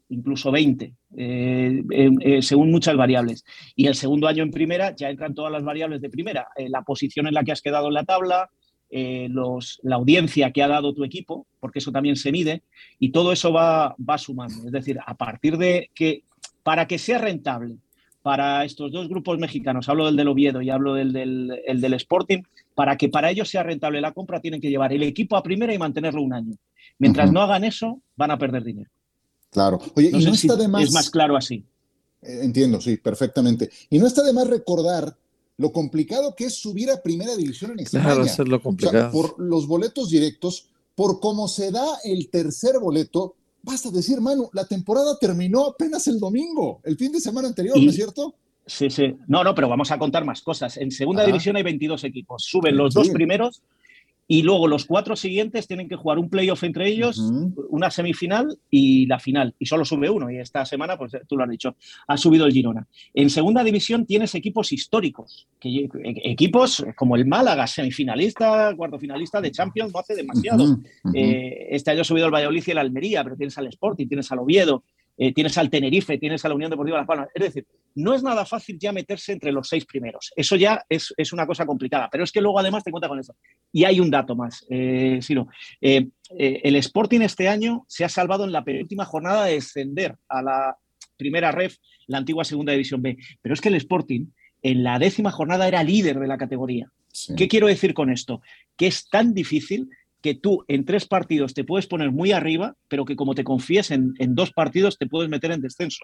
incluso 20, eh, eh, según muchas variables. Y el segundo año en primera ya entran todas las variables de primera, eh, la posición en la que has quedado en la tabla, los, la audiencia que ha dado tu equipo, porque eso también se mide, y todo eso va, va sumando. Es decir, a partir de que, para que sea rentable para estos dos grupos mexicanos, hablo del del Oviedo y hablo del del, el del Sporting, para que para ellos sea rentable la compra, tienen que llevar el equipo a primera y mantenerlo un año. Mientras no hagan eso, van a perder dinero. Claro. Oye, y no está de más. Es más claro así. Eh, entiendo, sí, perfectamente. Y no está de más recordar lo complicado que es subir a primera división en España. Claro, eso es lo complicado. por los boletos directos, por cómo se da el tercer boleto, basta decir, Manu, la temporada terminó apenas el domingo, el fin de semana anterior, ¿no es cierto? Sí, sí. No, no, pero vamos a contar más cosas. En segunda división hay 22 equipos. Suben los dos primeros y luego los cuatro siguientes tienen que jugar un playoff entre ellos, una semifinal y la final. Y solo sube uno. Y esta semana, pues tú lo has dicho, ha subido el Girona. En segunda división tienes equipos históricos, que, equipos como el Málaga, semifinalista, cuarto finalista de Champions, no hace demasiado. Eh, este año ha subido el Valladolid y el Almería, pero tienes al Sporting, tienes al Oviedo, eh, tienes al Tenerife, tienes a la Unión Deportiva Las Palmas. Es decir, no es nada fácil ya meterse entre los seis primeros. Eso ya es, una cosa complicada, pero es que luego además te cuenta con eso. Y hay un dato más, eh, eh, eh, el Sporting este año se ha salvado en la penúltima jornada de descender a la primera ref, la antigua segunda división B. Pero es que el Sporting en la décima jornada era líder de la categoría. ¿Qué quiero decir con esto? Que es tan difícil que tú en tres partidos te puedes poner muy arriba, pero que como te confíes en, dos partidos te puedes meter en descenso.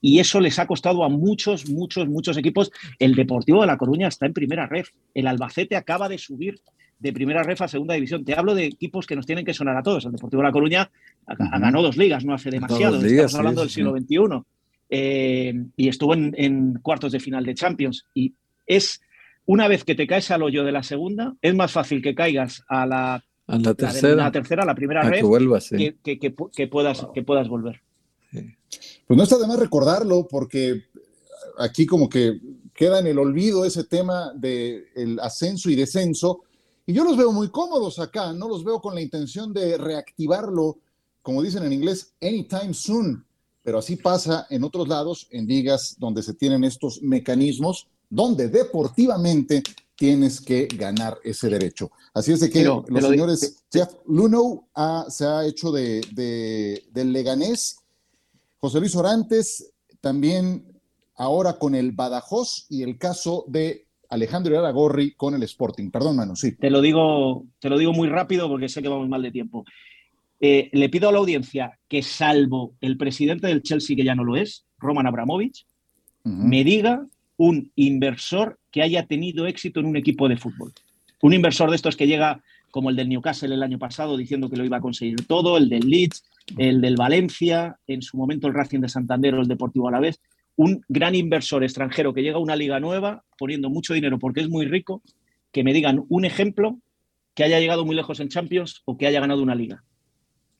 Y eso les ha costado a muchos, muchos, muchos equipos. El Deportivo de La Coruña está en primera red. El Albacete acaba de subir de primera ref a segunda división. Te hablo de equipos que nos tienen que sonar a todos. El Deportivo de La Coruña ganó dos ligas, no hace demasiado. Estamos hablando del siglo XXI. Eh, y estuvo en, cuartos de final de Champions. Y es, una vez que te caes al hoyo de la segunda, es más fácil que caigas a la a la tercera. La, tercera, la primera red. Que, que, puedas, que puedas volver. Pues no está de más recordarlo, porque aquí como que queda en el olvido ese tema del ascenso y descenso. Y yo los veo muy cómodos acá, no los veo con la intención de reactivarlo, como dicen en inglés, anytime soon. Pero así pasa en otros lados, en ligas donde se tienen estos mecanismos, donde deportivamente tienes que ganar ese derecho. Así es de que los señores, Jeff Luno se ha hecho de, de, del Leganés, José Luis Orantes también ahora con el Badajoz y el caso de Alejandro Aragorri con el Sporting. Perdón, Manu, sí. Te lo digo, te lo digo muy rápido porque sé que vamos mal de tiempo. Eh, le pido a la audiencia que, salvo el presidente del Chelsea, que ya no lo es, Roman Abramovich, me diga un inversor que haya tenido éxito en un equipo de fútbol. Un inversor de estos que llega como el del Newcastle el año pasado diciendo que lo iba a conseguir todo, el del Leeds, el del Valencia, en su momento el Racing de Santander o el Deportivo Alavés un gran inversor extranjero que llega a una liga nueva poniendo mucho dinero porque es muy rico, que me digan un ejemplo que haya llegado muy lejos en Champions o que haya ganado una liga.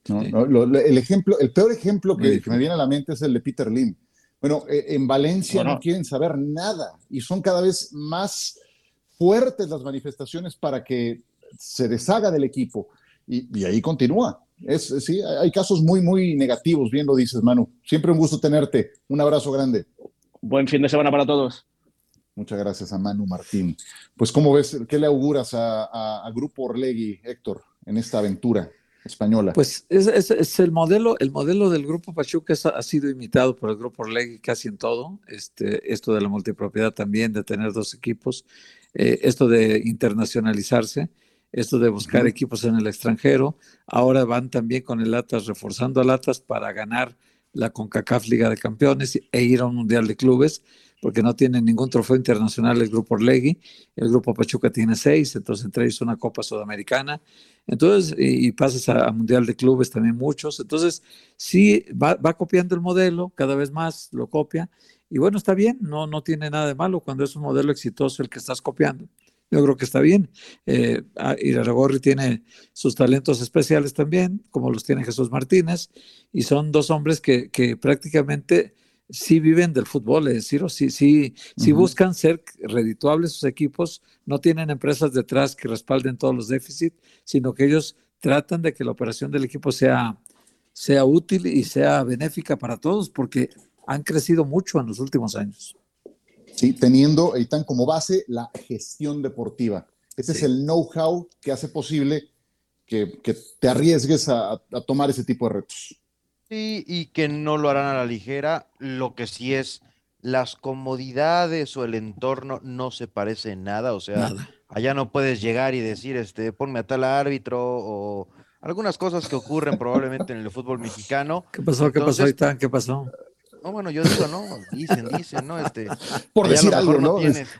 el ejemplo, el peor ejemplo que, me viene a la mente es el de Peter Lim. Bueno, eh, en Valencia no quieren saber nada y son cada vez más fuertes las manifestaciones para que se deshaga del equipo y, ahí continúa. Es, sí, hay casos muy, muy negativos, bien lo dices, Manu. Siempre un gusto tenerte. Un abrazo grande. Buen fin de semana para todos. Muchas gracias a Manu Martín. Pues, ¿cómo ves? ¿Qué le auguras a, Grupo Orlegui, Héctor, en esta aventura española? Pues es, el modelo, el modelo del Grupo Pachuca ha sido imitado por el Grupo Orlegui casi en todo. Este, esto de la multipropiedad también, de tener dos equipos, eh, esto de internacionalizarse esto de buscar equipos en el extranjero. Ahora van también con el Atlas, reforzando al Atlas para ganar la CONCACAF Liga de Campeones e ir a un Mundial de Clubes, porque no tienen ningún trofeo internacional el Grupo Orlegui. El Grupo Pachuca tiene seis, entonces entre ellos una Copa Sudamericana. Entonces, y, pasas a, Mundial de Clubes también muchos. Entonces, sí, va, va, copiando el modelo, cada vez más lo copia. Y bueno, está bien, no, no tiene nada de malo cuando es un modelo exitoso el que estás copiando yo creo que está bien. Eh, Iraragorri tiene sus talentos especiales también, como los tiene Jesús Martínez, y son dos hombres que, que prácticamente sí viven del fútbol, es decir, sí, sí, sí buscan ser redituables sus equipos, no tienen empresas detrás que respalden todos los déficits, sino que ellos tratan de que la operación del equipo sea, sea útil y sea benéfica para todos, porque han crecido mucho en los últimos años. ¿Sí? teniendo Eitan como base la gestión deportiva. Ese es el know-how que hace posible que, te arriesgues a, tomar ese tipo de retos. Sí, y que no lo harán a la ligera. Lo que sí es, las comodidades o el entorno no se parece en nada. O sea, allá no puedes llegar y decir, este, ponme a tal árbitro o algunas cosas que ocurren probablemente en el fútbol mexicano. ¿Qué pasó? ¿Qué pasó, Eitan? ¿Qué pasó? No, bueno, yo digo, no, dicen, dicen, ¿no? Este, Por decir algo, ¿no?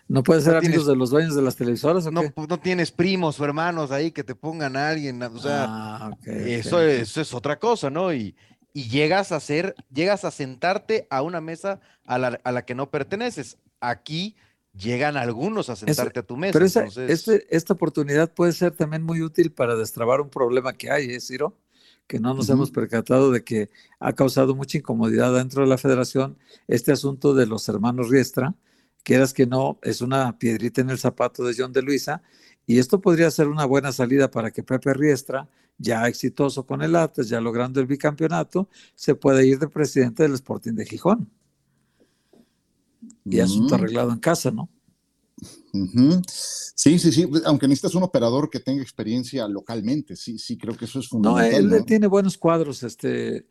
No, puede ser amigos de los dueños de las televisoras, ¿o no, no tienes primos o hermanos ahí que te pongan a alguien, o sea, ah, eso, Es, eso es otra cosa, ¿no? Y, y llegas a ser, llegas a sentarte a una mesa a la, a la que no perteneces. Aquí llegan algunos a sentarte a tu mesa. Pero esa, este, esta oportunidad puede ser también muy útil para destrabar un problema que hay, ¿eh, Ciro? Que no nos hemos percatado de que ha causado mucha incomodidad dentro de la federación este asunto de los hermanos Riestra, quieras que no, es una piedrita en el zapato de John de Luisa, y esto podría ser una buena salida para que Pepe Riestra, ya exitoso con el Atlas, ya logrando el bicampeonato, se pueda ir de presidente del Sporting de Gijón. Y asunto mm. arreglado en casa, ¿no? Sí, sí, sí, aunque necesitas un operador que tenga experiencia localmente, sí, sí, creo que eso es fundamental. No, él, tiene buenos cuadros, este,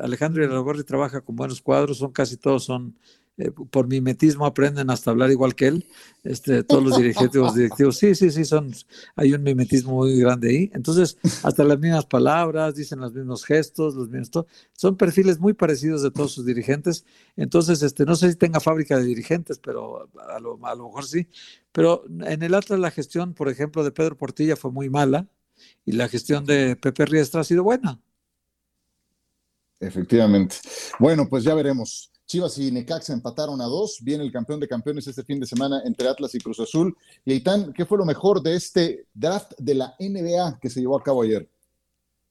Alejandro Iragorri trabaja con buenos cuadros, son casi todos son eh, por mimetismo aprenden hasta hablar igual que él, este, todos los dirigentes, directivos, sí, sí, sí, son, hay un mimetismo muy grande ahí, entonces hasta las mismas palabras, dicen los mismos gestos, los mismos, son perfiles muy parecidos de todos sus dirigentes, entonces, este, no sé si tenga fábrica de dirigentes, pero a lo, a lo mejor sí, pero en el Atlas la gestión, por ejemplo, de Pedro Portilla fue muy mala y la gestión de Pepe Riestra ha sido buena. Efectivamente. Bueno, pues ya veremos. Chivas y Necaxa empataron a dos. Viene el campeón de campeones este fin de semana entre Atlas y Cruz Azul. Y Aitán, ¿qué fue lo mejor de este draft de la NBA que se llevó a cabo ayer?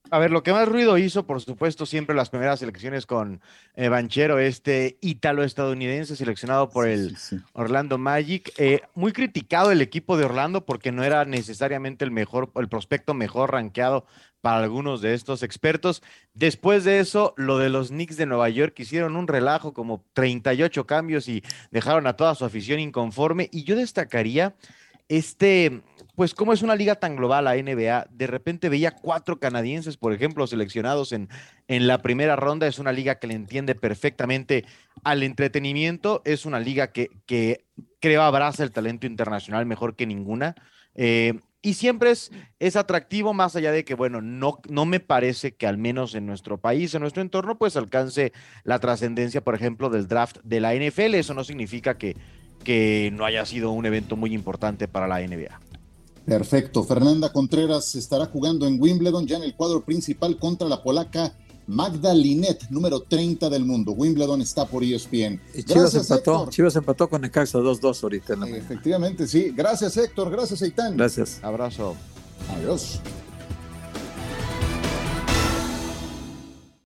A ver, lo que más ruido hizo, por supuesto, siempre las primeras elecciones con eh, Banchero, este ítalo-estadounidense seleccionado por el Orlando Magic. Eh, muy criticado el equipo de Orlando porque no era necesariamente el mejor, el prospecto mejor rankeado para algunos de estos expertos. Después de eso, lo de los Knicks de Nueva York hicieron un relajo, como 38 cambios y dejaron a toda su afición inconforme. Y yo destacaría este, pues como es una liga tan global la NBA, de repente veía cuatro canadienses, por ejemplo, seleccionados en, en la primera ronda, es una liga que le entiende perfectamente al entretenimiento, es una liga que, que creo abraza el talento internacional mejor que ninguna. Eh, y siempre es, es atractivo, más allá de que, bueno, no, no me parece que al menos en nuestro país, en nuestro entorno, pues alcance la trascendencia, por ejemplo, del draft de la NFL. Eso no significa que, que no haya sido un evento muy importante para la NBA. Perfecto. Fernanda Contreras estará jugando en Wimbledon ya en el cuadro principal contra la polaca Magda Linet, número 30 del mundo. Wimbledon está por ESPN. Y Chivas empató, Chivas empató con Necaxa 2-2 ahorita. Efectivamente, sí. Gracias, Héctor. Gracias, Eitan. Gracias. Abrazo. Adiós.